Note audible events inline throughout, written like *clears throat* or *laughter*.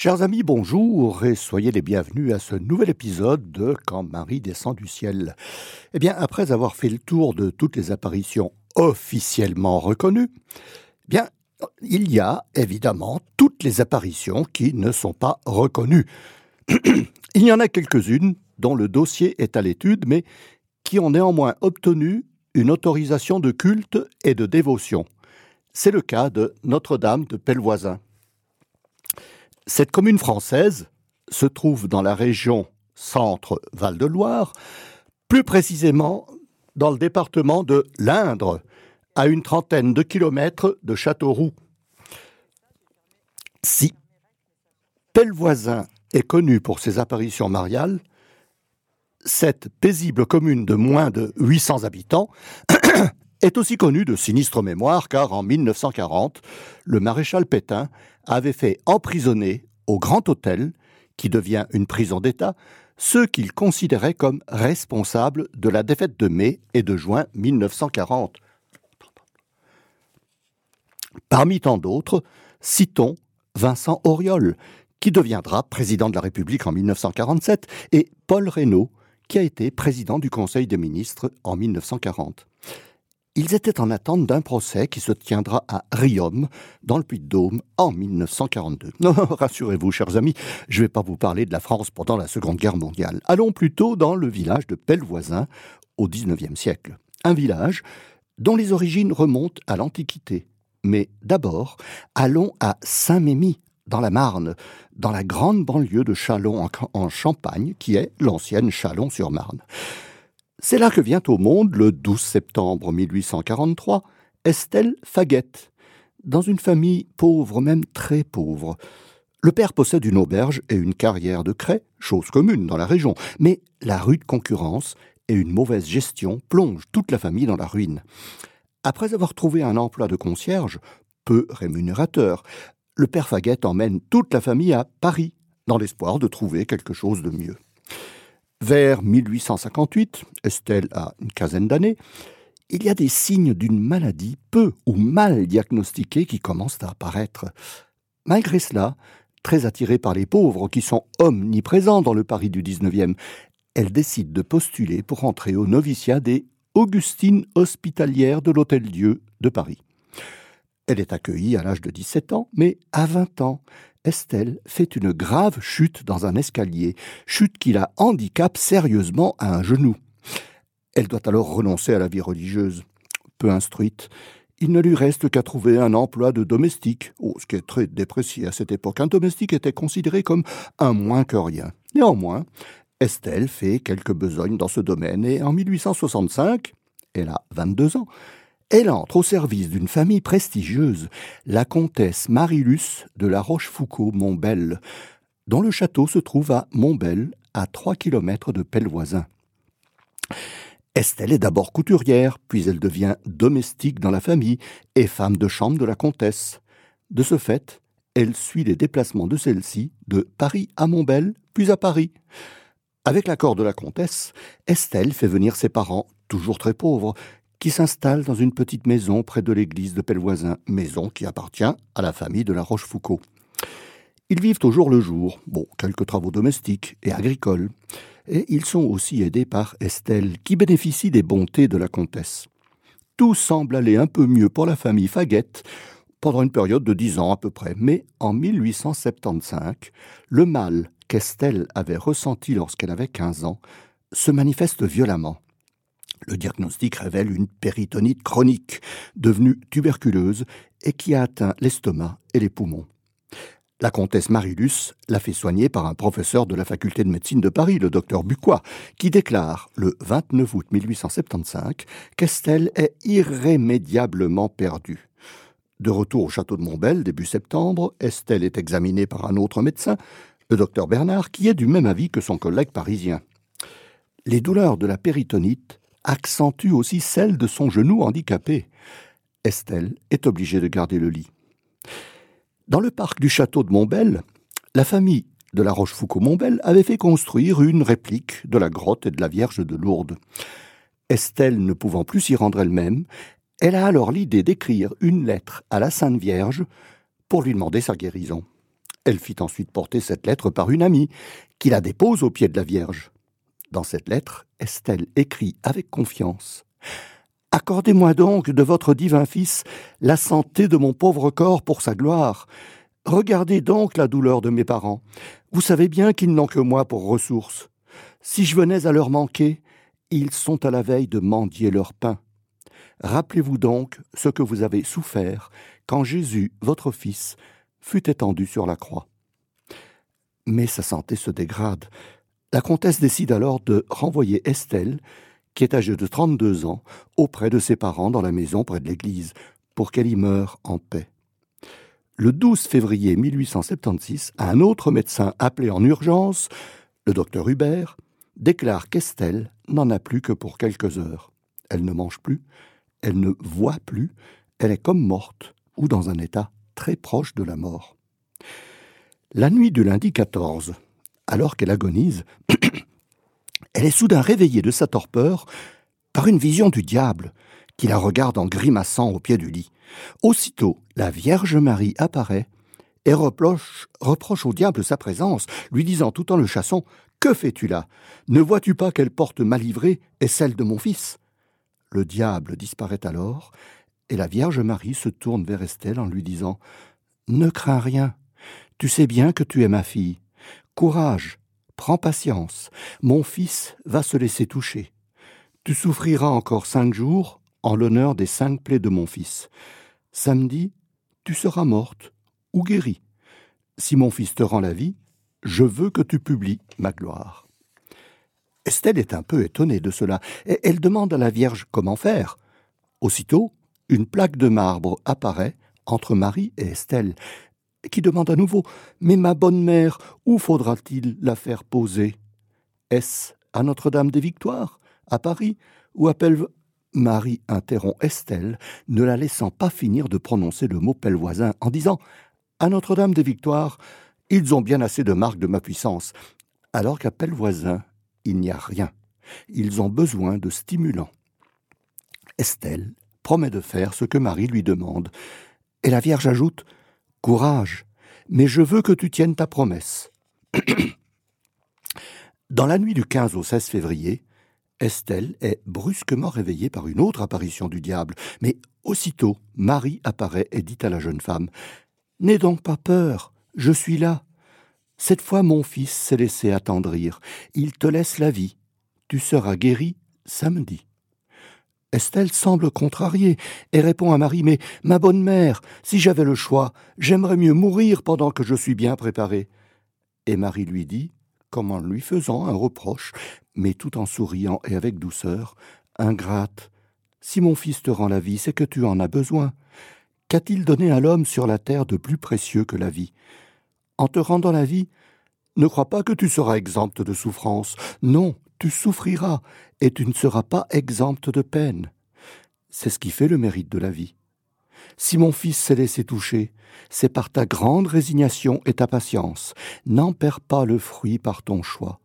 Chers amis, bonjour et soyez les bienvenus à ce nouvel épisode de Quand Marie descend du ciel. Eh bien, après avoir fait le tour de toutes les apparitions officiellement reconnues, eh bien, il y a évidemment toutes les apparitions qui ne sont pas reconnues. *clears throat* il y en a quelques-unes dont le dossier est à l'étude, mais qui ont néanmoins obtenu une autorisation de culte et de dévotion. C'est le cas de Notre-Dame de Pellevoisin. Cette commune française se trouve dans la région centre-Val-de-Loire, plus précisément dans le département de l'Indre, à une trentaine de kilomètres de Châteauroux. Si Pellevoisin est connu pour ses apparitions mariales, cette paisible commune de moins de 800 habitants *coughs* est aussi connue de sinistre mémoire car en 1940, le maréchal Pétain avait fait emprisonner au Grand Hôtel, qui devient une prison d'État, ceux qu'il considérait comme responsables de la défaite de mai et de juin 1940. Parmi tant d'autres, citons Vincent Auriol, qui deviendra président de la République en 1947, et Paul Reynaud, qui a été président du Conseil des ministres en 1940. Ils étaient en attente d'un procès qui se tiendra à Riom, dans le Puy-de-Dôme, en 1942. *laughs* Non, rassurez-vous, chers amis, je ne vais pas vous parler de la France pendant la Seconde Guerre mondiale. Allons plutôt dans le village de Pellevoisin, au XIXe siècle. Un village dont les origines remontent à l'Antiquité. Mais d'abord, allons à Saint-Mémy, dans la Marne, dans la grande banlieue de Châlons en Champagne, qui est l'ancienne Châlons-sur-Marne. C'est là que vient au monde, le 12 septembre 1843, Estelle Faguette, dans une famille pauvre, même très pauvre. Le père possède une auberge et une carrière de craie, chose commune dans la région, mais la rude concurrence et une mauvaise gestion plongent toute la famille dans la ruine. Après avoir trouvé un emploi de concierge, peu rémunérateur, le père Faguette emmène toute la famille à Paris, dans l'espoir de trouver quelque chose de mieux. Vers 1858, Estelle a une quinzaine d'années, il y a des signes d'une maladie peu ou mal diagnostiquée qui commencent à apparaître. Malgré cela, très attirée par les pauvres qui sont omniprésents dans le Paris du XIXe, elle décide de postuler pour entrer au noviciat des Augustines hospitalières de l'Hôtel-Dieu de Paris. Elle est accueillie à l'âge de 17 ans, mais à 20 ans, Estelle fait une grave chute dans un escalier, chute qui la handicape sérieusement à un genou. Elle doit alors renoncer à la vie religieuse. Peu instruite, il ne lui reste qu'à trouver un emploi de domestique, oh, ce qui est très déprécié à cette époque. Un domestique était considéré comme un moins que rien. Néanmoins, Estelle fait quelques besognes dans ce domaine et en 1865, elle a 22 ans, elle entre au service d'une famille prestigieuse, la comtesse Marilus de la Rochefoucauld-Montbel, dont le château se trouve à Montbel, à trois kilomètres de Pellevoisin. Estelle est d'abord couturière, puis elle devient domestique dans la famille et femme de chambre de la comtesse. De ce fait, elle suit les déplacements de celle-ci de Paris à Montbel, puis à Paris. Avec l'accord de la comtesse, Estelle fait venir ses parents, toujours très pauvres, qui s'installe dans une petite maison près de l'église de Pellevoisin, maison qui appartient à la famille de la Rochefoucauld. Ils vivent au jour le jour, bon, quelques travaux domestiques et agricoles, et ils sont aussi aidés par Estelle, qui bénéficie des bontés de la comtesse. Tout semble aller un peu mieux pour la famille Faguette pendant une période de dix ans à peu près, mais en 1875, le mal qu'Estelle avait ressenti lorsqu'elle avait quinze ans se manifeste violemment. Le diagnostic révèle une péritonite chronique, devenue tuberculeuse et qui a atteint l'estomac et les poumons. La comtesse Marilus l'a fait soigner par un professeur de la faculté de médecine de Paris, le docteur Bucois, qui déclare le 29 août 1875 qu'Estelle est irrémédiablement perdue. De retour au château de Montbel début septembre, Estelle est examinée par un autre médecin, le docteur Bernard, qui est du même avis que son collègue parisien. Les douleurs de la péritonite accentue aussi celle de son genou handicapé. Estelle est obligée de garder le lit. Dans le parc du château de Montbel, la famille de la Rochefoucauld-Montbel avait fait construire une réplique de la grotte et de la Vierge de Lourdes. Estelle ne pouvant plus s'y rendre elle-même, elle a alors l'idée d'écrire une lettre à la Sainte Vierge pour lui demander sa guérison. Elle fit ensuite porter cette lettre par une amie, qui la dépose au pied de la Vierge. Dans cette lettre, Estelle écrit avec confiance Accordez-moi donc de votre divin Fils la santé de mon pauvre corps pour sa gloire. Regardez donc la douleur de mes parents. Vous savez bien qu'ils n'ont que moi pour ressource. Si je venais à leur manquer, ils sont à la veille de mendier leur pain. Rappelez-vous donc ce que vous avez souffert quand Jésus, votre Fils, fut étendu sur la croix. Mais sa santé se dégrade. La comtesse décide alors de renvoyer Estelle, qui est âgée de 32 ans, auprès de ses parents dans la maison près de l'église, pour qu'elle y meure en paix. Le 12 février 1876, un autre médecin appelé en urgence, le docteur Hubert, déclare qu'Estelle n'en a plus que pour quelques heures. Elle ne mange plus, elle ne voit plus, elle est comme morte ou dans un état très proche de la mort. La nuit du lundi 14, alors qu'elle agonise, *clears throat* elle est soudain réveillée de sa torpeur par une vision du diable qui la regarde en grimaçant au pied du lit. Aussitôt, la Vierge Marie apparaît et reproche, au diable sa présence, lui disant tout en le chassant Que fais-tu là? Ne vois-tu pas quelle porte mal livrée est celle de mon fils? Le diable disparaît alors, et la Vierge Marie se tourne vers Estelle en lui disant Ne crains rien, tu sais bien que tu es ma fille. Courage, prends patience, mon fils va se laisser toucher. Tu souffriras encore cinq jours en l'honneur des cinq plaies de mon fils. Samedi, tu seras morte ou guérie. Si mon fils te rend la vie, je veux que tu publies ma gloire. Estelle est un peu étonnée de cela, et elle demande à la Vierge comment faire. Aussitôt, une plaque de marbre apparaît entre Marie et Estelle, qui demande à nouveau Mais ma bonne mère, où faudra-t-il la faire poser? Est-ce à Notre-Dame des Victoires, à Paris, ou à Pelve Marie interrompt Estelle, ne la laissant pas finir de prononcer le mot Pellevoisin, en disant À Notre-Dame des Victoires, ils ont bien assez de marques de ma puissance, alors qu'à Pellevoisin, il n'y a rien. Ils ont besoin de stimulants. Estelle promet de faire ce que Marie lui demande. Et la Vierge ajoute Courage, mais je veux que tu tiennes ta promesse. *clears throat* Dans la nuit du 15 au 16 février, Estelle est brusquement réveillée par une autre apparition du diable, mais aussitôt Marie apparaît et dit à la jeune femme N'aie donc pas peur, je suis là. Cette fois mon fils s'est laissé attendrir, il te laisse la vie, tu seras guéri samedi. Estelle semble contrariée et répond à Marie Mais ma bonne mère, si j'avais le choix, j'aimerais mieux mourir pendant que je suis bien préparée. Et Marie lui dit, comme en lui faisant un reproche, mais tout en souriant et avec douceur Ingrate, si mon fils te rend la vie, c'est que tu en as besoin. Qu'a-t-il donné à l'homme sur la terre de plus précieux que la vie? En te rendant la vie, ne crois pas que tu seras exempte de souffrance. Non, tu souffriras et tu ne seras pas exempte de peine. C'est ce qui fait le mérite de la vie. Si mon fils s'est laissé toucher, c'est par ta grande résignation et ta patience. N'en perds pas le fruit par ton choix.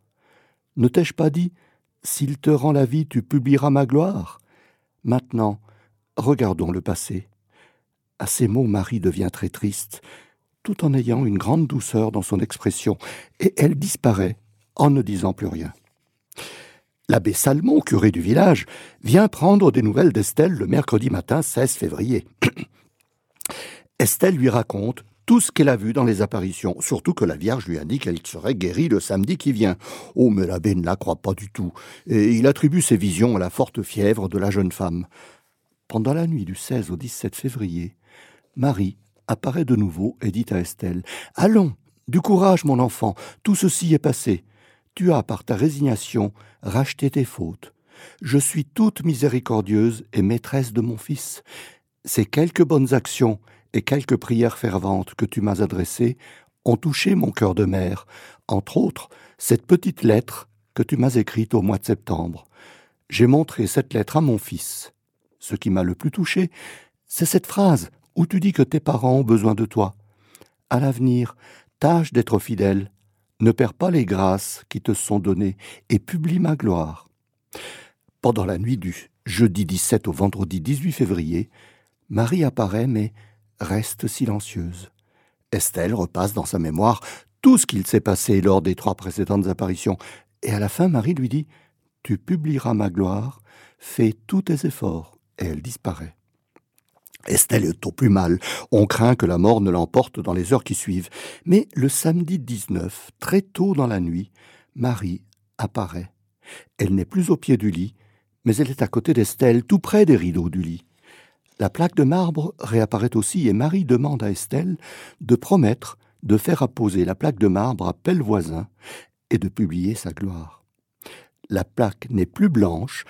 Ne t'ai-je pas dit, s'il te rend la vie, tu publieras ma gloire? Maintenant, regardons le passé. À ces mots, Marie devient très triste, tout en ayant une grande douceur dans son expression, et elle disparaît en ne disant plus rien. L'abbé Salmon, curé du village, vient prendre des nouvelles d'Estelle le mercredi matin 16 février. *clears throat* Estelle lui raconte tout ce qu'elle a vu dans les apparitions, surtout que la Vierge lui indique qu'elle serait guérie le samedi qui vient. Oh, mais l'abbé ne la croit pas du tout, et il attribue ses visions à la forte fièvre de la jeune femme. Pendant la nuit du 16 au 17 février, Marie apparaît de nouveau et dit à Estelle Allons, du courage, mon enfant, tout ceci est passé tu as, par ta résignation, racheté tes fautes. Je suis toute miséricordieuse et maîtresse de mon Fils. Ces quelques bonnes actions et quelques prières ferventes que tu m'as adressées ont touché mon cœur de mère, entre autres cette petite lettre que tu m'as écrite au mois de septembre. J'ai montré cette lettre à mon fils. Ce qui m'a le plus touché, c'est cette phrase où tu dis que tes parents ont besoin de toi. À l'avenir, tâche d'être fidèle ne perds pas les grâces qui te sont données et publie ma gloire. Pendant la nuit du jeudi 17 au vendredi 18 février, Marie apparaît mais reste silencieuse. Estelle repasse dans sa mémoire tout ce qu'il s'est passé lors des trois précédentes apparitions, et à la fin Marie lui dit Tu publieras ma gloire, fais tous tes efforts, et elle disparaît. Estelle est au plus mal. On craint que la mort ne l'emporte dans les heures qui suivent. Mais le samedi 19, très tôt dans la nuit, Marie apparaît. Elle n'est plus au pied du lit, mais elle est à côté d'Estelle, tout près des rideaux du lit. La plaque de marbre réapparaît aussi et Marie demande à Estelle de promettre de faire apposer la plaque de marbre à Pellevoisin et de publier sa gloire. La plaque n'est plus blanche,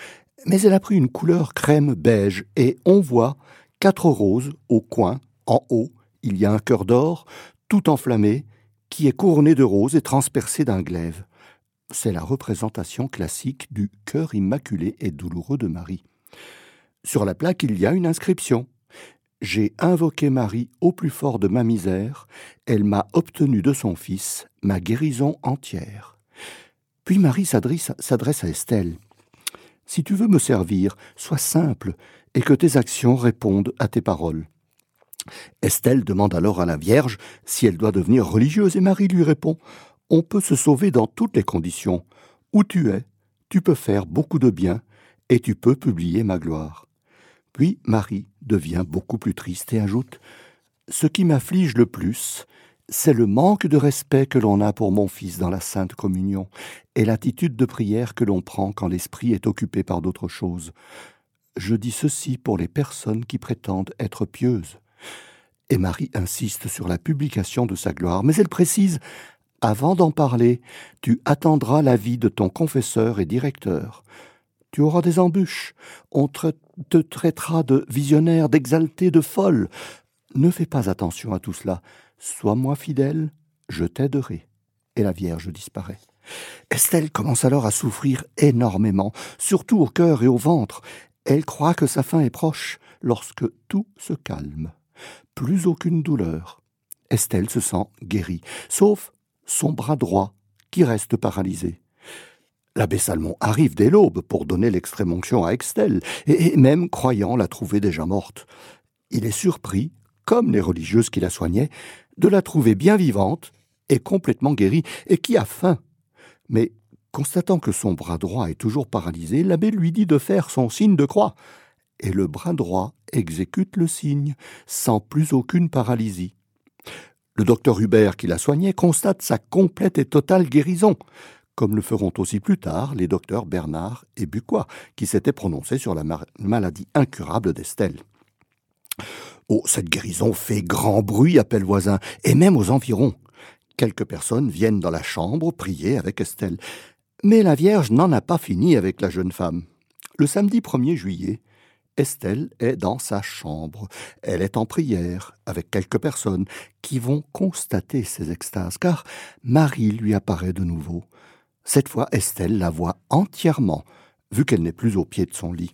mais elle a pris une couleur crème beige et on voit quatre roses au coin, en haut, il y a un cœur d'or, tout enflammé, qui est couronné de roses et transpercé d'un glaive. C'est la représentation classique du cœur immaculé et douloureux de Marie. Sur la plaque, il y a une inscription. J'ai invoqué Marie au plus fort de ma misère, elle m'a obtenu de son Fils ma guérison entière. Puis Marie s'adresse à Estelle. Si tu veux me servir, sois simple, et que tes actions répondent à tes paroles. Estelle demande alors à la Vierge si elle doit devenir religieuse, et Marie lui répond On peut se sauver dans toutes les conditions. Où tu es, tu peux faire beaucoup de bien, et tu peux publier ma gloire. Puis Marie devient beaucoup plus triste et ajoute Ce qui m'afflige le plus, c'est le manque de respect que l'on a pour mon Fils dans la Sainte Communion, et l'attitude de prière que l'on prend quand l'esprit est occupé par d'autres choses. Je dis ceci pour les personnes qui prétendent être pieuses. Et Marie insiste sur la publication de sa gloire, mais elle précise Avant d'en parler, tu attendras l'avis de ton confesseur et directeur. Tu auras des embûches, on te traitera de visionnaire, d'exalté, de folle. Ne fais pas attention à tout cela. Sois-moi fidèle, je t'aiderai. Et la Vierge disparaît. Estelle commence alors à souffrir énormément, surtout au cœur et au ventre. Elle croit que sa fin est proche lorsque tout se calme. Plus aucune douleur. Estelle se sent guérie, sauf son bras droit qui reste paralysé. L'abbé Salmon arrive dès l'aube pour donner l'extrême onction à Estelle, et même croyant la trouver déjà morte. Il est surpris, comme les religieuses qui la soignaient, de la trouver bien vivante et complètement guérie, et qui a faim. Mais Constatant que son bras droit est toujours paralysé, l'abbé lui dit de faire son signe de croix. Et le bras droit exécute le signe, sans plus aucune paralysie. Le docteur Hubert, qui la soignait, constate sa complète et totale guérison, comme le feront aussi plus tard les docteurs Bernard et Bucois, qui s'étaient prononcés sur la maladie incurable d'Estelle. Oh, cette guérison fait grand bruit, appelle voisin, et même aux environs. Quelques personnes viennent dans la chambre prier avec Estelle. Mais la Vierge n'en a pas fini avec la jeune femme. Le samedi 1er juillet, Estelle est dans sa chambre. Elle est en prière avec quelques personnes qui vont constater ses extases, car Marie lui apparaît de nouveau. Cette fois, Estelle la voit entièrement, vu qu'elle n'est plus au pied de son lit.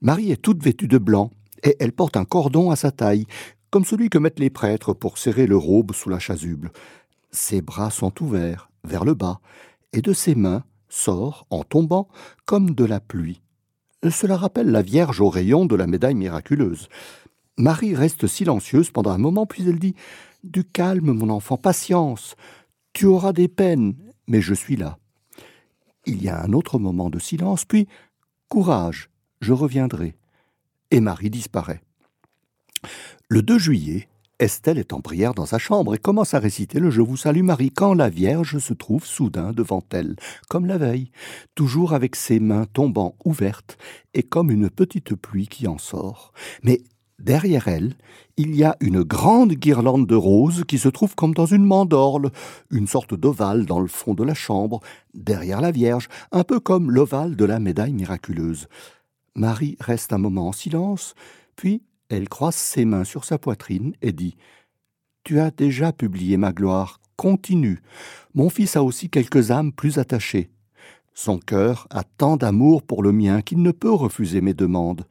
Marie est toute vêtue de blanc, et elle porte un cordon à sa taille, comme celui que mettent les prêtres pour serrer le robe sous la chasuble. Ses bras sont ouverts, vers le bas, et de ses mains sort, en tombant, comme de la pluie. Cela rappelle la Vierge au rayon de la médaille miraculeuse. Marie reste silencieuse pendant un moment, puis elle dit Du calme, mon enfant, patience. Tu auras des peines, mais je suis là. Il y a un autre moment de silence, puis Courage, je reviendrai. Et Marie disparaît. Le 2 juillet, Estelle est en prière dans sa chambre et commence à réciter le Je vous salue Marie quand la Vierge se trouve soudain devant elle, comme la veille, toujours avec ses mains tombant ouvertes et comme une petite pluie qui en sort. Mais derrière elle, il y a une grande guirlande de roses qui se trouve comme dans une mandorle, une sorte d'ovale dans le fond de la chambre, derrière la Vierge, un peu comme l'ovale de la médaille miraculeuse. Marie reste un moment en silence, puis elle croise ses mains sur sa poitrine et dit Tu as déjà publié ma gloire, continue. Mon fils a aussi quelques âmes plus attachées. Son cœur a tant d'amour pour le mien qu'il ne peut refuser mes demandes.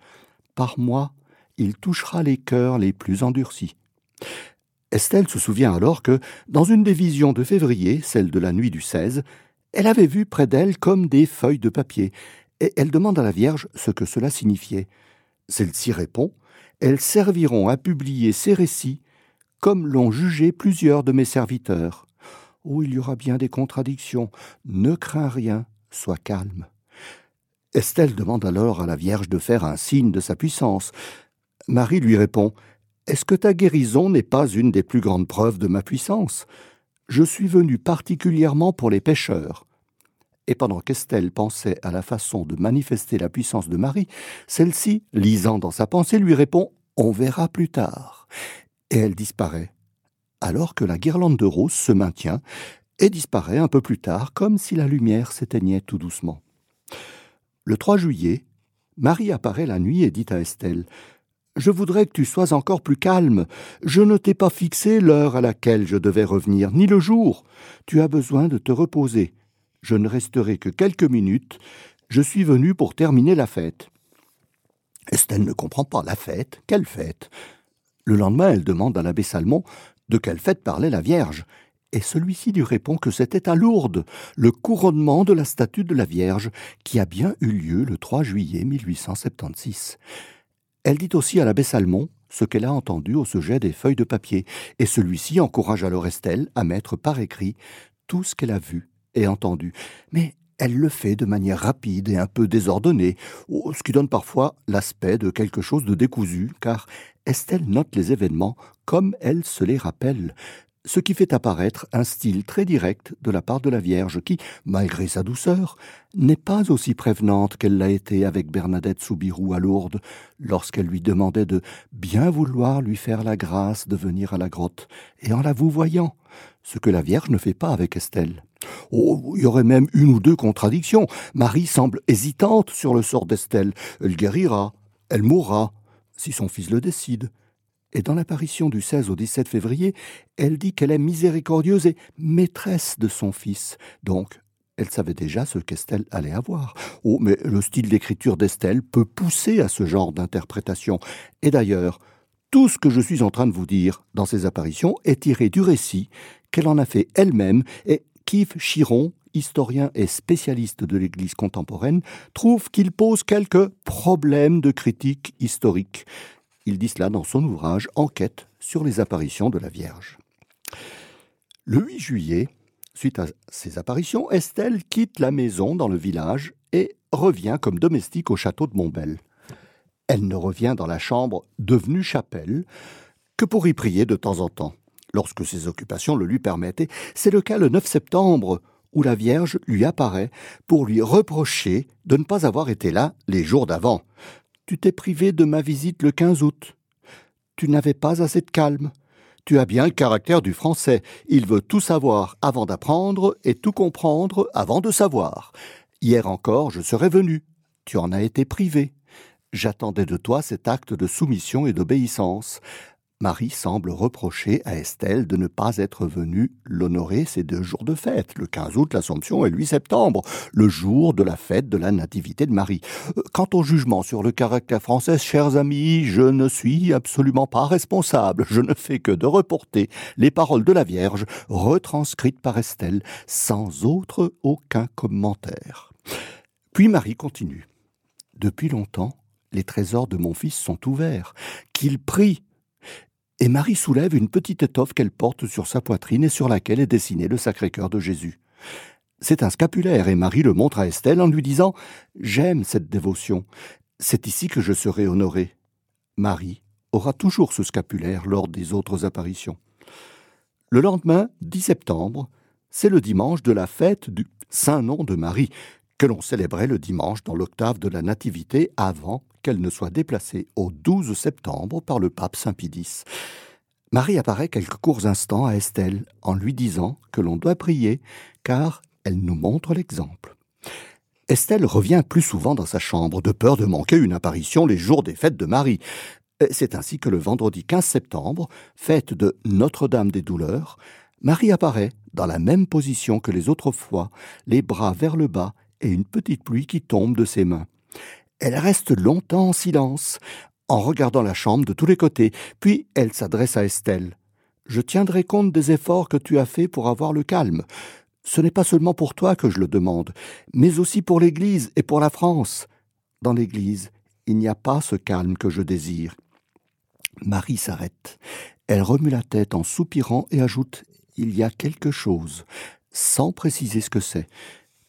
Par moi, il touchera les cœurs les plus endurcis. Estelle se souvient alors que, dans une des visions de février, celle de la nuit du 16, elle avait vu près d'elle comme des feuilles de papier, et elle demande à la Vierge ce que cela signifiait. Celle-ci répond elles serviront à publier ces récits comme l'ont jugé plusieurs de mes serviteurs. Oh, il y aura bien des contradictions. Ne crains rien, sois calme. Estelle demande alors à la Vierge de faire un signe de sa puissance. Marie lui répond Est-ce que ta guérison n'est pas une des plus grandes preuves de ma puissance? Je suis venue particulièrement pour les pécheurs. Et pendant qu'Estelle pensait à la façon de manifester la puissance de Marie, celle-ci, lisant dans sa pensée, lui répond On verra plus tard. Et elle disparaît alors que la guirlande de roses se maintient et disparaît un peu plus tard, comme si la lumière s'éteignait tout doucement. Le 3 juillet, Marie apparaît la nuit et dit à Estelle Je voudrais que tu sois encore plus calme. Je ne t'ai pas fixé l'heure à laquelle je devais revenir, ni le jour. Tu as besoin de te reposer. Je ne resterai que quelques minutes. Je suis venu pour terminer la fête. Estelle ne comprend pas la fête. Quelle fête? Le lendemain, elle demande à l'abbé Salmon de quelle fête parlait la Vierge et celui-ci lui répond que c'était à Lourdes, le couronnement de la statue de la Vierge, qui a bien eu lieu le 3 juillet 1876. Elle dit aussi à l'abbé Salmon ce qu'elle a entendu au sujet des feuilles de papier, et celui-ci encourage alors Estelle à mettre par écrit tout ce qu'elle a vu et entendu. Mais elle le fait de manière rapide et un peu désordonnée, ce qui donne parfois l'aspect de quelque chose de décousu, car Estelle note les événements comme elle se les rappelle, ce qui fait apparaître un style très direct de la part de la Vierge qui, malgré sa douceur, n'est pas aussi prévenante qu'elle l'a été avec Bernadette Soubirou à Lourdes, lorsqu'elle lui demandait de bien vouloir lui faire la grâce de venir à la grotte, et en la vous voyant, ce que la Vierge ne fait pas avec Estelle. Oh, il y aurait même une ou deux contradictions. Marie semble hésitante sur le sort d'Estelle. Elle guérira, elle mourra, si son fils le décide. Et dans l'apparition du 16 au 17 février, elle dit qu'elle est miséricordieuse et maîtresse de son fils. Donc, elle savait déjà ce qu'Estelle allait avoir. Oh, mais le style d'écriture d'Estelle peut pousser à ce genre d'interprétation. Et d'ailleurs, tout ce que je suis en train de vous dire dans ces apparitions est tiré du récit qu'elle en a fait elle-même et qu'Yves Chiron, historien et spécialiste de l'Église contemporaine, trouve qu'il pose quelques problèmes de critique historique. Il dit cela dans son ouvrage Enquête sur les apparitions de la Vierge. Le 8 juillet, suite à ces apparitions, Estelle quitte la maison dans le village et revient comme domestique au château de Montbel. Elle ne revient dans la chambre devenue chapelle que pour y prier de temps en temps, lorsque ses occupations le lui permettent. C'est le cas le 9 septembre, où la Vierge lui apparaît pour lui reprocher de ne pas avoir été là les jours d'avant. Tu t'es privé de ma visite le 15 août. Tu n'avais pas assez de calme. Tu as bien le caractère du français. Il veut tout savoir avant d'apprendre et tout comprendre avant de savoir. Hier encore, je serais venu. Tu en as été privé. J'attendais de toi cet acte de soumission et d'obéissance. Marie semble reprocher à Estelle de ne pas être venue l'honorer ces deux jours de fête, le 15 août l'Assomption et le 8 septembre, le jour de la fête de la Nativité de Marie. Euh, quant au jugement sur le caractère français, chers amis, je ne suis absolument pas responsable. Je ne fais que de reporter les paroles de la Vierge retranscrites par Estelle, sans autre aucun commentaire. Puis Marie continue. Depuis longtemps, les trésors de mon fils sont ouverts, qu'il prie et Marie soulève une petite étoffe qu'elle porte sur sa poitrine et sur laquelle est dessiné le Sacré-Cœur de Jésus. C'est un scapulaire et Marie le montre à Estelle en lui disant J'aime cette dévotion. C'est ici que je serai honorée. Marie aura toujours ce scapulaire lors des autres apparitions. Le lendemain, 10 septembre, c'est le dimanche de la fête du Saint-Nom de Marie, que l'on célébrait le dimanche dans l'octave de la Nativité avant qu'elle ne soit déplacée au 12 septembre par le pape Saint Pie Marie apparaît quelques courts instants à Estelle en lui disant que l'on doit prier car elle nous montre l'exemple. Estelle revient plus souvent dans sa chambre de peur de manquer une apparition les jours des fêtes de Marie. C'est ainsi que le vendredi 15 septembre, fête de Notre-Dame des Douleurs, Marie apparaît dans la même position que les autres fois, les bras vers le bas et une petite pluie qui tombe de ses mains. Elle reste longtemps en silence, en regardant la chambre de tous les côtés, puis elle s'adresse à Estelle. Je tiendrai compte des efforts que tu as faits pour avoir le calme. Ce n'est pas seulement pour toi que je le demande, mais aussi pour l'Église et pour la France. Dans l'Église, il n'y a pas ce calme que je désire. Marie s'arrête. Elle remue la tête en soupirant et ajoute Il y a quelque chose, sans préciser ce que c'est.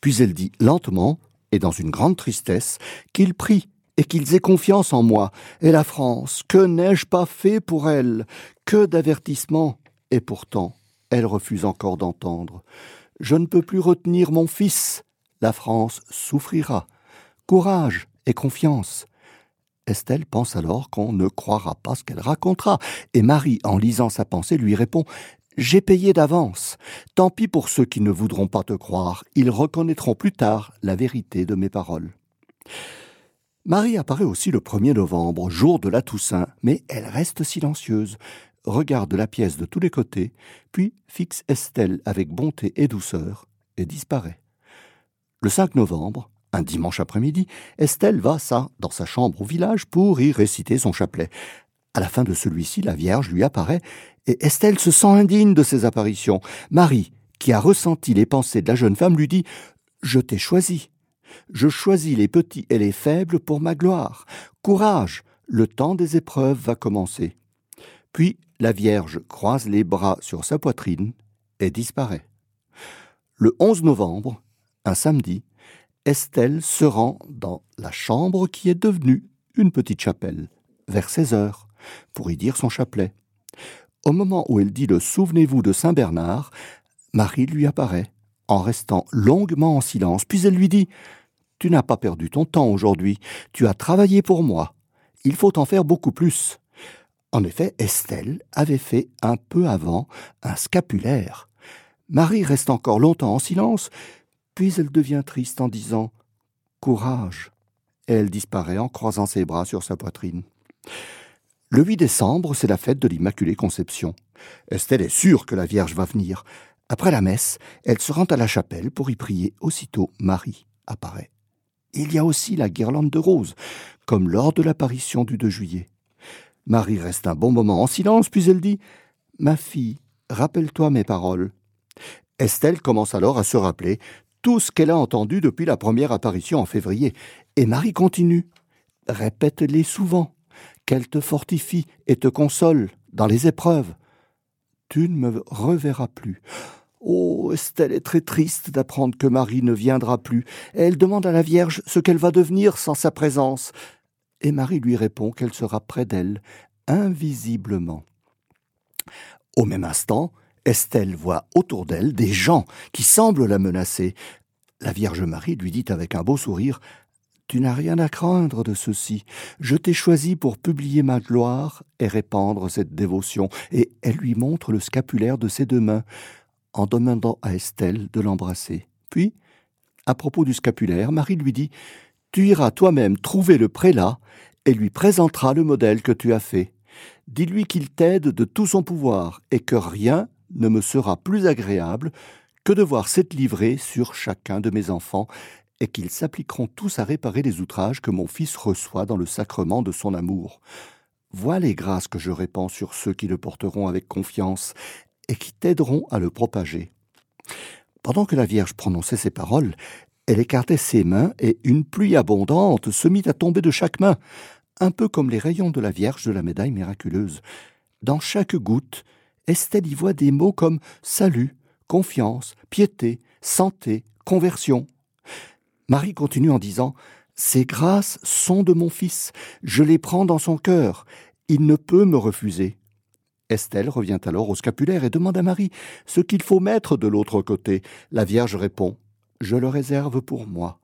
Puis elle dit lentement, et dans une grande tristesse, qu'il prie et qu'ils aient confiance en moi. Et la France, que n'ai-je pas fait pour elle? Que d'avertissements Et pourtant, elle refuse encore d'entendre. Je ne peux plus retenir mon fils. La France souffrira. Courage et confiance. Estelle pense alors qu'on ne croira pas ce qu'elle racontera, et Marie, en lisant sa pensée, lui répond J'ai payé d'avance. Tant pis pour ceux qui ne voudront pas te croire, ils reconnaîtront plus tard la vérité de mes paroles. Marie apparaît aussi le 1er novembre, jour de la Toussaint, mais elle reste silencieuse, regarde la pièce de tous les côtés, puis fixe Estelle avec bonté et douceur, et disparaît. Le 5 novembre, un dimanche après-midi, Estelle va ça dans sa chambre au village pour y réciter son chapelet. À la fin de celui-ci, la Vierge lui apparaît et Estelle se sent indigne de ses apparitions. Marie, qui a ressenti les pensées de la jeune femme, lui dit Je t'ai choisi. Je choisis les petits et les faibles pour ma gloire. Courage, le temps des épreuves va commencer. Puis la Vierge croise les bras sur sa poitrine et disparaît. Le 11 novembre, un samedi, Estelle se rend dans la chambre qui est devenue une petite chapelle, vers 16 heures, pour y dire son chapelet. Au moment où elle dit le Souvenez-vous de Saint Bernard, Marie lui apparaît, en restant longuement en silence, puis elle lui dit Tu n'as pas perdu ton temps aujourd'hui, tu as travaillé pour moi. Il faut en faire beaucoup plus. En effet, Estelle avait fait un peu avant un scapulaire. Marie reste encore longtemps en silence, puis elle devient triste en disant Courage. Et elle disparaît en croisant ses bras sur sa poitrine. Le 8 décembre, c'est la fête de l'Immaculée Conception. Estelle est sûre que la Vierge va venir. Après la messe, elle se rend à la chapelle pour y prier. Aussitôt, Marie apparaît. Il y a aussi la guirlande de roses, comme lors de l'apparition du 2 juillet. Marie reste un bon moment en silence, puis elle dit Ma fille, rappelle-toi mes paroles. Estelle commence alors à se rappeler tout ce qu'elle a entendu depuis la première apparition en février. Et Marie continue. Répète-les souvent, qu'elle te fortifie et te console dans les épreuves. Tu ne me reverras plus. Oh, Estelle est très triste d'apprendre que Marie ne viendra plus. Elle demande à la Vierge ce qu'elle va devenir sans sa présence. Et Marie lui répond qu'elle sera près d'elle, invisiblement. Au même instant, Estelle voit autour d'elle des gens qui semblent la menacer. La Vierge Marie lui dit avec un beau sourire Tu n'as rien à craindre de ceci. Je t'ai choisi pour publier ma gloire et répandre cette dévotion. Et elle lui montre le scapulaire de ses deux mains, en demandant à Estelle de l'embrasser. Puis, à propos du scapulaire, Marie lui dit Tu iras toi-même trouver le prélat et lui présenteras le modèle que tu as fait. Dis-lui qu'il t'aide de tout son pouvoir et que rien ne me sera plus agréable que de voir cette livrée sur chacun de mes enfants, et qu'ils s'appliqueront tous à réparer les outrages que mon Fils reçoit dans le sacrement de son amour. Vois les grâces que je répands sur ceux qui le porteront avec confiance, et qui t'aideront à le propager. Pendant que la Vierge prononçait ces paroles, elle écartait ses mains, et une pluie abondante se mit à tomber de chaque main, un peu comme les rayons de la Vierge de la médaille miraculeuse. Dans chaque goutte, Estelle y voit des mots comme salut, confiance, piété, santé, conversion. Marie continue en disant Ces grâces sont de mon Fils, je les prends dans son cœur, il ne peut me refuser. Estelle revient alors au scapulaire et demande à Marie ce qu'il faut mettre de l'autre côté. La Vierge répond Je le réserve pour moi.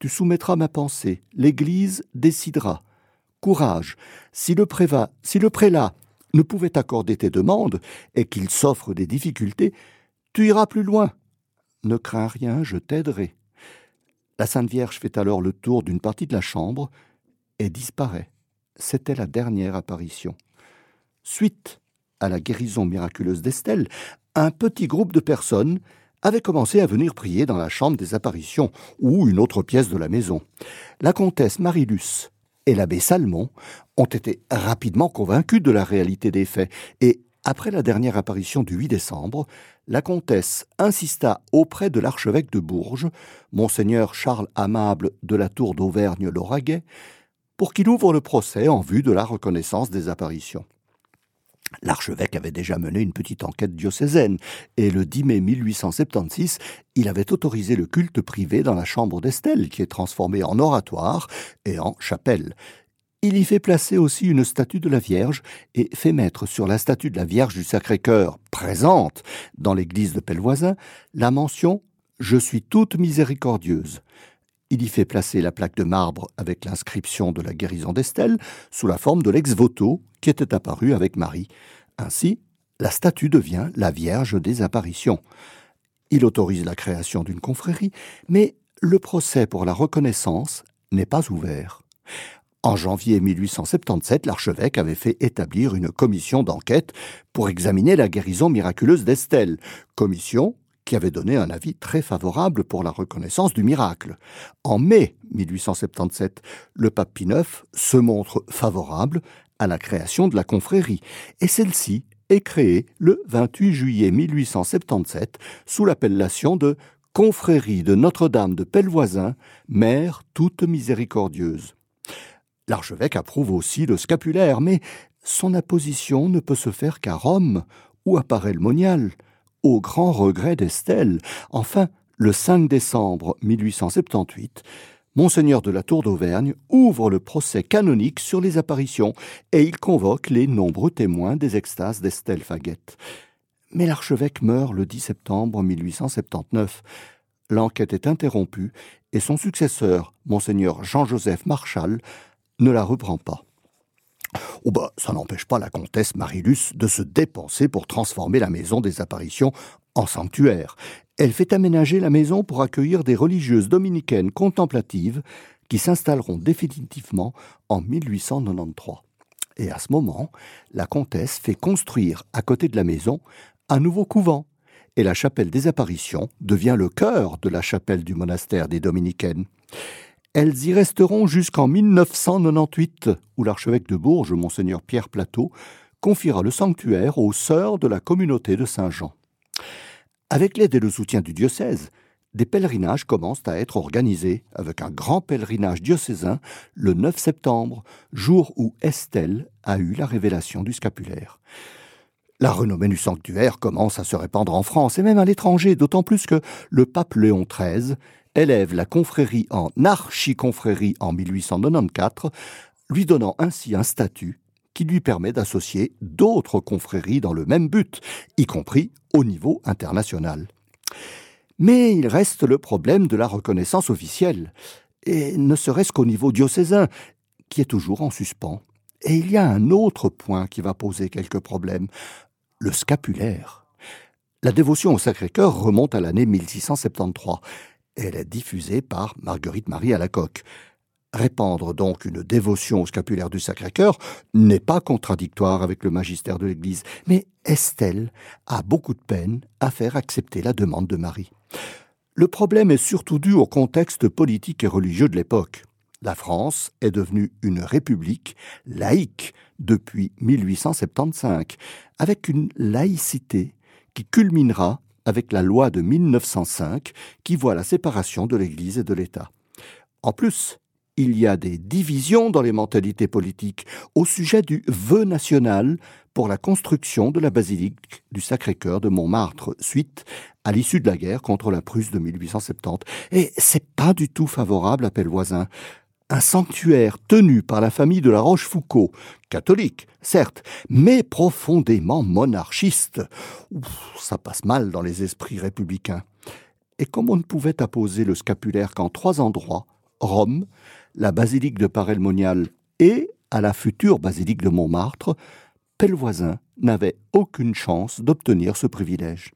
Tu soumettras ma pensée, l'Église décidera. Courage, si le prélat, si le prélat ne pouvait accorder tes demandes et qu'il s'offre des difficultés, tu iras plus loin. Ne crains rien, je t'aiderai. La Sainte Vierge fait alors le tour d'une partie de la chambre et disparaît. C'était la dernière apparition. Suite à la guérison miraculeuse d'Estelle, un petit groupe de personnes avait commencé à venir prier dans la chambre des apparitions ou une autre pièce de la maison. La comtesse Marilus et l'abbé Salmon ont été rapidement convaincus de la réalité des faits, et après la dernière apparition du 8 décembre, la comtesse insista auprès de l'archevêque de Bourges, monseigneur Charles Amable de la tour d'Auvergne-Lauragais, pour qu'il ouvre le procès en vue de la reconnaissance des apparitions. L'archevêque avait déjà mené une petite enquête diocésaine, et le 10 mai 1876, il avait autorisé le culte privé dans la chambre d'Estelle, qui est transformée en oratoire et en chapelle. Il y fait placer aussi une statue de la Vierge et fait mettre sur la statue de la Vierge du Sacré-Cœur, présente dans l'église de Pellevoisin, la mention Je suis toute miséricordieuse. Il y fait placer la plaque de marbre avec l'inscription de la guérison d'Estelle sous la forme de l'ex-voto qui était apparu avec Marie. Ainsi, la statue devient la Vierge des apparitions. Il autorise la création d'une confrérie, mais le procès pour la reconnaissance n'est pas ouvert. En janvier 1877, l'archevêque avait fait établir une commission d'enquête pour examiner la guérison miraculeuse d'Estelle, commission qui avait donné un avis très favorable pour la reconnaissance du miracle. En mai 1877, le pape Pie IX se montre favorable à la création de la confrérie, et celle-ci est créée le 28 juillet 1877 sous l'appellation de Confrérie de Notre-Dame de Pellevoisin, Mère toute miséricordieuse. L'archevêque approuve aussi le scapulaire, mais son apposition ne peut se faire qu'à Rome, où apparaît le monial, au grand regret d'Estelle. Enfin, le 5 décembre 1878, Monseigneur de la Tour d'Auvergne ouvre le procès canonique sur les apparitions et il convoque les nombreux témoins des extases d'Estelle Faguette. Mais l'archevêque meurt le 10 septembre 1879. L'enquête est interrompue et son successeur, Monseigneur Jean-Joseph Marchal, ne la reprend pas. Oh bah, ça n'empêche pas la comtesse Marilus de se dépenser pour transformer la maison des apparitions en sanctuaire. Elle fait aménager la maison pour accueillir des religieuses dominicaines contemplatives qui s'installeront définitivement en 1893. Et à ce moment, la comtesse fait construire à côté de la maison un nouveau couvent, et la chapelle des apparitions devient le cœur de la chapelle du monastère des dominicaines. Elles y resteront jusqu'en 1998, où l'archevêque de Bourges, monseigneur Pierre Plateau, confiera le sanctuaire aux sœurs de la communauté de Saint-Jean. Avec l'aide et le soutien du diocèse, des pèlerinages commencent à être organisés, avec un grand pèlerinage diocésain le 9 septembre, jour où Estelle a eu la révélation du scapulaire. La renommée du sanctuaire commence à se répandre en France et même à l'étranger, d'autant plus que le pape Léon XIII élève la confrérie en archiconfrérie en 1894, lui donnant ainsi un statut qui lui permet d'associer d'autres confréries dans le même but, y compris au niveau international. Mais il reste le problème de la reconnaissance officielle, et ne serait-ce qu'au niveau diocésain, qui est toujours en suspens. Et il y a un autre point qui va poser quelques problèmes, le scapulaire. La dévotion au Sacré-Cœur remonte à l'année 1673, elle est diffusée par Marguerite Marie à la coque. Répandre donc une dévotion au scapulaire du Sacré-Cœur n'est pas contradictoire avec le magistère de l'Église, mais Estelle a beaucoup de peine à faire accepter la demande de Marie. Le problème est surtout dû au contexte politique et religieux de l'époque. La France est devenue une république laïque depuis 1875, avec une laïcité qui culminera avec la loi de 1905 qui voit la séparation de l'Église et de l'État. En plus, il y a des divisions dans les mentalités politiques au sujet du vœu national pour la construction de la basilique du Sacré-Cœur de Montmartre, suite à l'issue de la guerre contre la Prusse de 1870. Et c'est pas du tout favorable à Pellevoisin un sanctuaire tenu par la famille de la Rochefoucauld, catholique, certes, mais profondément monarchiste. ça passe mal dans les esprits républicains. Et comme on ne pouvait apposer le scapulaire qu'en trois endroits, Rome, la basilique de Parelmonial et à la future basilique de Montmartre, Pellevoisin n'avait aucune chance d'obtenir ce privilège.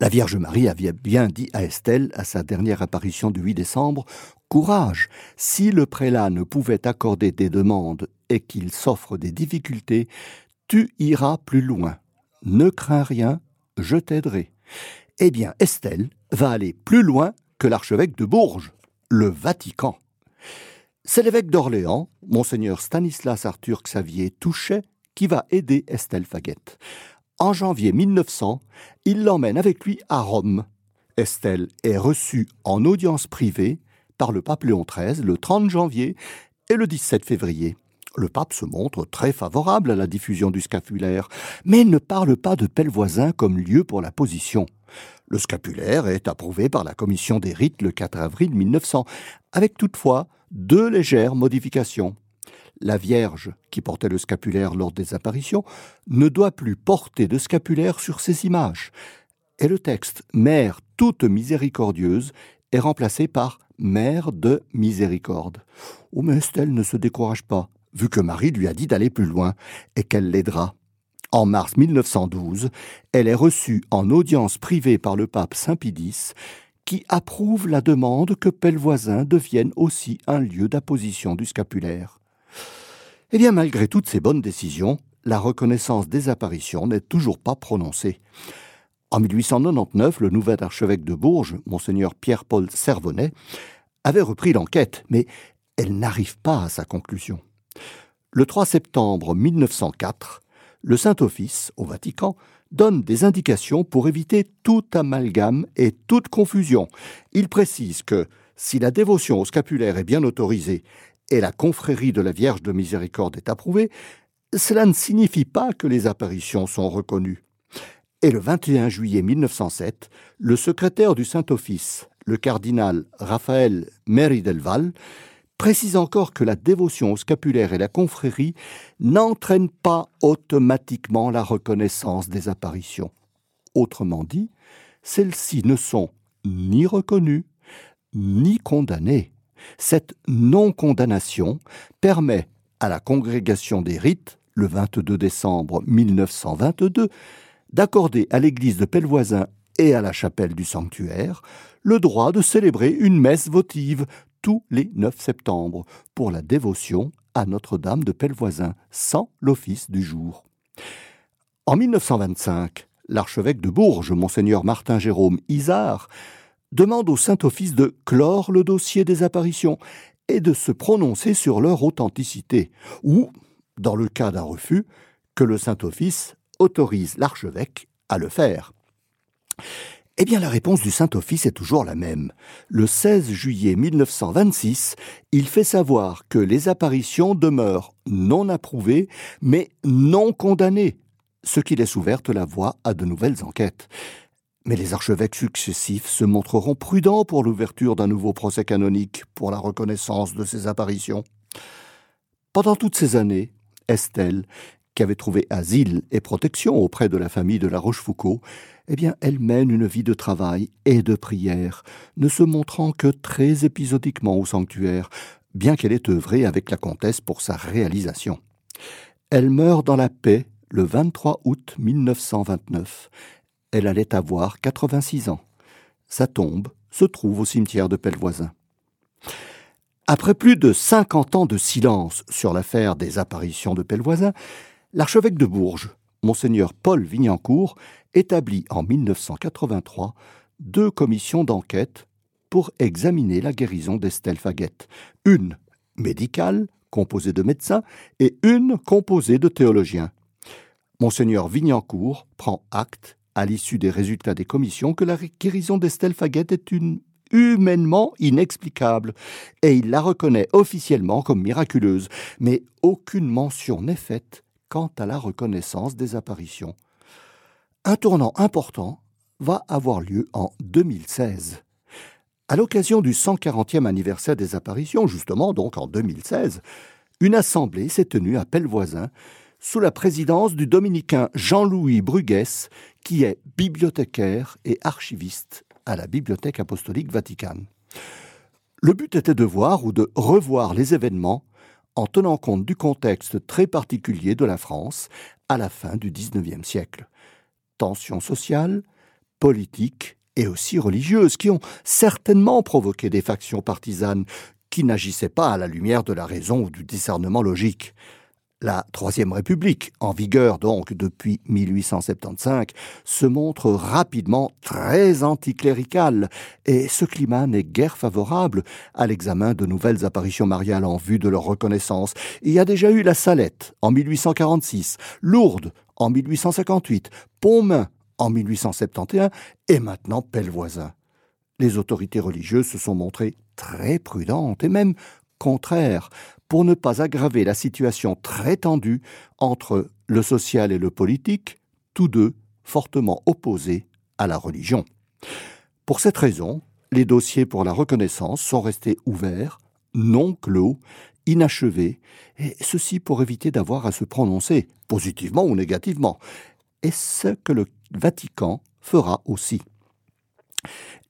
La Vierge Marie avait bien dit à Estelle, à sa dernière apparition du 8 décembre, Courage, si le prélat ne pouvait accorder des demandes et qu'il s'offre des difficultés, tu iras plus loin. Ne crains rien, je t'aiderai. Eh bien, Estelle va aller plus loin que l'archevêque de Bourges, le Vatican. C'est l'évêque d'Orléans, monseigneur Stanislas Arthur Xavier Touchet, qui va aider Estelle Faguette. En janvier 1900, il l'emmène avec lui à Rome. Estelle est reçue en audience privée par le pape Léon XIII le 30 janvier et le 17 février. le pape se montre très favorable à la diffusion du scapulaire, mais ne parle pas de Pellevoisin comme lieu pour la position. Le scapulaire est approuvé par la commission des rites le 4 avril 1900, avec toutefois deux légères modifications. La Vierge, qui portait le scapulaire lors des apparitions, ne doit plus porter de scapulaire sur ses images. Et le texte Mère toute miséricordieuse est remplacé par Mère de miséricorde. Oh, mais Estelle ne se décourage pas, vu que Marie lui a dit d'aller plus loin et qu'elle l'aidera. En mars 1912, elle est reçue en audience privée par le pape Saint-Pie qui approuve la demande que Pellevoisin devienne aussi un lieu d'apposition du scapulaire. Eh bien, malgré toutes ces bonnes décisions, la reconnaissance des apparitions n'est toujours pas prononcée. En 1899, le nouvel archevêque de Bourges, monseigneur Pierre-Paul Servonnet, avait repris l'enquête, mais elle n'arrive pas à sa conclusion. Le 3 septembre 1904, le Saint-Office, au Vatican, donne des indications pour éviter tout amalgame et toute confusion. Il précise que si la dévotion au scapulaire est bien autorisée et la confrérie de la Vierge de Miséricorde est approuvée, cela ne signifie pas que les apparitions sont reconnues. Et le 21 juillet 1907, le secrétaire du Saint-Office, le cardinal Raphaël Meridelval, précise encore que la dévotion au scapulaire et la confrérie n'entraînent pas automatiquement la reconnaissance des apparitions. Autrement dit, celles-ci ne sont ni reconnues ni condamnées. Cette non-condamnation permet à la congrégation des rites, le 22 décembre 1922, d'accorder à l'église de Pellevoisin et à la chapelle du sanctuaire le droit de célébrer une messe votive tous les 9 septembre pour la dévotion à Notre-Dame de Pellevoisin, sans l'office du jour. En 1925, l'archevêque de Bourges, monseigneur Martin Jérôme Isard, demande au Saint-Office de clore le dossier des apparitions et de se prononcer sur leur authenticité, ou, dans le cas d'un refus, que le Saint-Office autorise l'archevêque à le faire. Eh bien, la réponse du Saint-Office est toujours la même. Le 16 juillet 1926, il fait savoir que les apparitions demeurent non approuvées, mais non condamnées, ce qui laisse ouverte la voie à de nouvelles enquêtes. Mais les archevêques successifs se montreront prudents pour l'ouverture d'un nouveau procès canonique pour la reconnaissance de ces apparitions. Pendant toutes ces années, Estelle, qui avait trouvé asile et protection auprès de la famille de la Rochefoucauld, eh bien, elle mène une vie de travail et de prière, ne se montrant que très épisodiquement au sanctuaire, bien qu'elle ait œuvré avec la comtesse pour sa réalisation. Elle meurt dans la paix le 23 août 1929. Elle allait avoir 86 ans. Sa tombe se trouve au cimetière de Pellevoisin. Après plus de 50 ans de silence sur l'affaire des apparitions de Pellevoisin, l'archevêque de Bourges, monseigneur Paul Vignancourt, établit en 1983 deux commissions d'enquête pour examiner la guérison d'Estelle Faguette. Une médicale, composée de médecins, et une composée de théologiens. Monseigneur Vignancourt prend acte, à l'issue des résultats des commissions, que la guérison d'Estelle Faguette est humainement inexplicable, et il la reconnaît officiellement comme miraculeuse, mais aucune mention n'est faite quant à la reconnaissance des apparitions un tournant important va avoir lieu en 2016. À l'occasion du 140e anniversaire des apparitions, justement donc en 2016, une assemblée s'est tenue à Pellevoisin sous la présidence du dominicain Jean-Louis Bruguès, qui est bibliothécaire et archiviste à la Bibliothèque apostolique Vaticane. Le but était de voir ou de revoir les événements en tenant compte du contexte très particulier de la France à la fin du XIXe siècle tensions sociales, politiques et aussi religieuses qui ont certainement provoqué des factions partisanes qui n'agissaient pas à la lumière de la raison ou du discernement logique. La Troisième République, en vigueur donc depuis 1875, se montre rapidement très anticléricale, et ce climat n'est guère favorable à l'examen de nouvelles apparitions mariales en vue de leur reconnaissance. Il y a déjà eu la Salette en 1846, Lourdes en 1858, Pontmain en 1871 et maintenant Pellevoisin. Les autorités religieuses se sont montrées très prudentes et même contraire, pour ne pas aggraver la situation très tendue entre le social et le politique, tous deux fortement opposés à la religion. Pour cette raison, les dossiers pour la reconnaissance sont restés ouverts, non clos, inachevés, et ceci pour éviter d'avoir à se prononcer, positivement ou négativement, et ce que le Vatican fera aussi.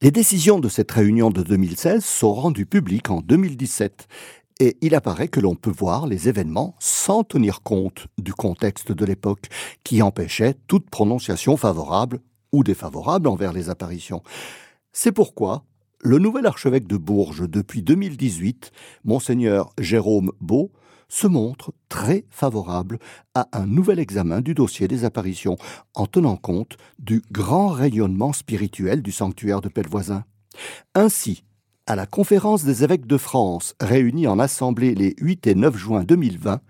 Les décisions de cette réunion de 2016 sont rendues publiques en 2017 et il apparaît que l'on peut voir les événements sans tenir compte du contexte de l'époque qui empêchait toute prononciation favorable ou défavorable envers les apparitions. C'est pourquoi le nouvel archevêque de Bourges depuis 2018, monseigneur Jérôme Beau, se montre très favorable à un nouvel examen du dossier des apparitions, en tenant compte du grand rayonnement spirituel du sanctuaire de Pellevoisin. Ainsi, à la conférence des évêques de France, réunie en assemblée les 8 et 9 juin 2020,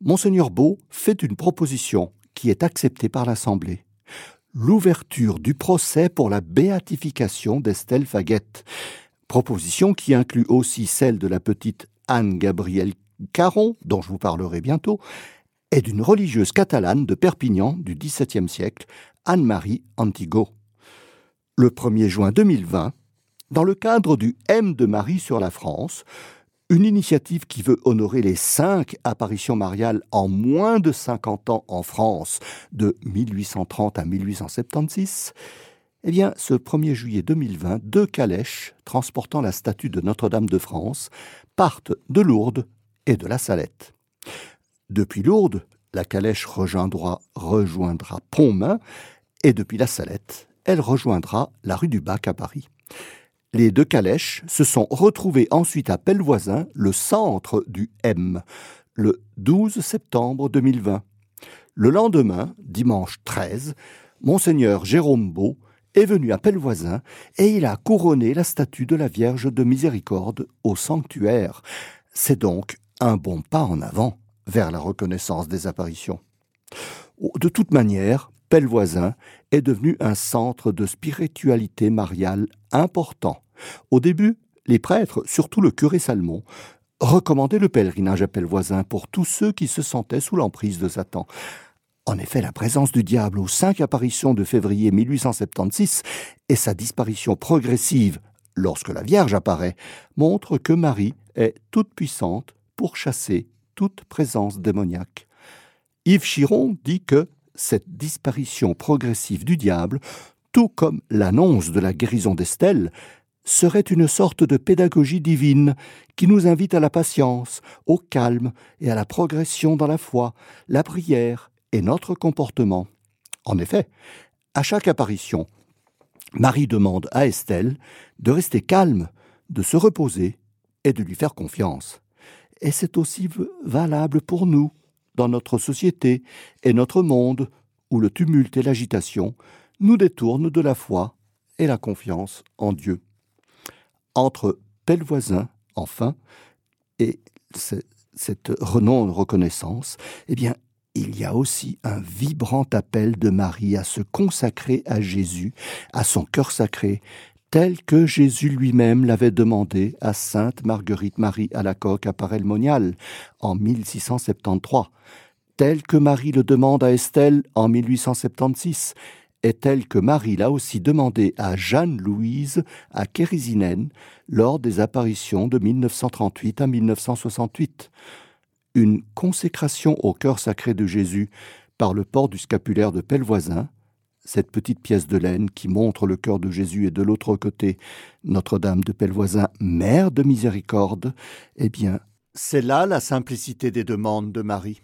Monseigneur Beau fait une proposition qui est acceptée par l'Assemblée. L'ouverture du procès pour la béatification d'Estelle Faguette. Proposition qui inclut aussi celle de la petite Anne-Gabrielle Caron, dont je vous parlerai bientôt, est d'une religieuse catalane de Perpignan du XVIIe siècle, Anne-Marie Antigo. Le 1er juin 2020, dans le cadre du M de Marie sur la France, une initiative qui veut honorer les cinq apparitions mariales en moins de 50 ans en France, de 1830 à 1876, eh bien, ce 1er juillet 2020, deux calèches transportant la statue de Notre-Dame de France partent de Lourdes et de la Salette. Depuis Lourdes, la calèche rejoindra, rejoindra Pontmain et depuis la Salette, elle rejoindra la rue du Bac à Paris. Les deux calèches se sont retrouvées ensuite à Pellevoisin, le centre du M, le 12 septembre 2020. Le lendemain, dimanche 13, Monseigneur Jérôme Beau est venu à Pellevoisin et il a couronné la statue de la Vierge de Miséricorde au sanctuaire. C'est donc un bon pas en avant vers la reconnaissance des apparitions. De toute manière, Pellevoisin est devenu un centre de spiritualité mariale important. Au début, les prêtres, surtout le curé Salmon, recommandaient le pèlerinage à Pellevoisin pour tous ceux qui se sentaient sous l'emprise de Satan. En effet, la présence du diable aux cinq apparitions de février 1876 et sa disparition progressive lorsque la Vierge apparaît montrent que Marie est toute puissante pour chasser toute présence démoniaque. Yves Chiron dit que cette disparition progressive du diable, tout comme l'annonce de la guérison d'Estelle, serait une sorte de pédagogie divine qui nous invite à la patience, au calme et à la progression dans la foi, la prière et notre comportement. En effet, à chaque apparition, Marie demande à Estelle de rester calme, de se reposer et de lui faire confiance et c'est aussi valable pour nous, dans notre société et notre monde, où le tumulte et l'agitation nous détournent de la foi et la confiance en Dieu. Entre Pellevoisin, enfin, et cette renom reconnaissance, eh bien, il y a aussi un vibrant appel de Marie à se consacrer à Jésus, à son cœur sacré, tel que Jésus lui-même l'avait demandé à sainte Marguerite Marie à la coque à Parelmonial en 1673, tel que Marie le demande à Estelle en 1876, et tel que Marie l'a aussi demandé à Jeanne-Louise à Kérisinen lors des apparitions de 1938 à 1968. Une consécration au cœur sacré de Jésus par le port du scapulaire de Pellevoisin, cette petite pièce de laine qui montre le cœur de Jésus et de l'autre côté Notre-Dame de Pellevoisin, Mère de miséricorde, eh bien, c'est là la simplicité des demandes de Marie.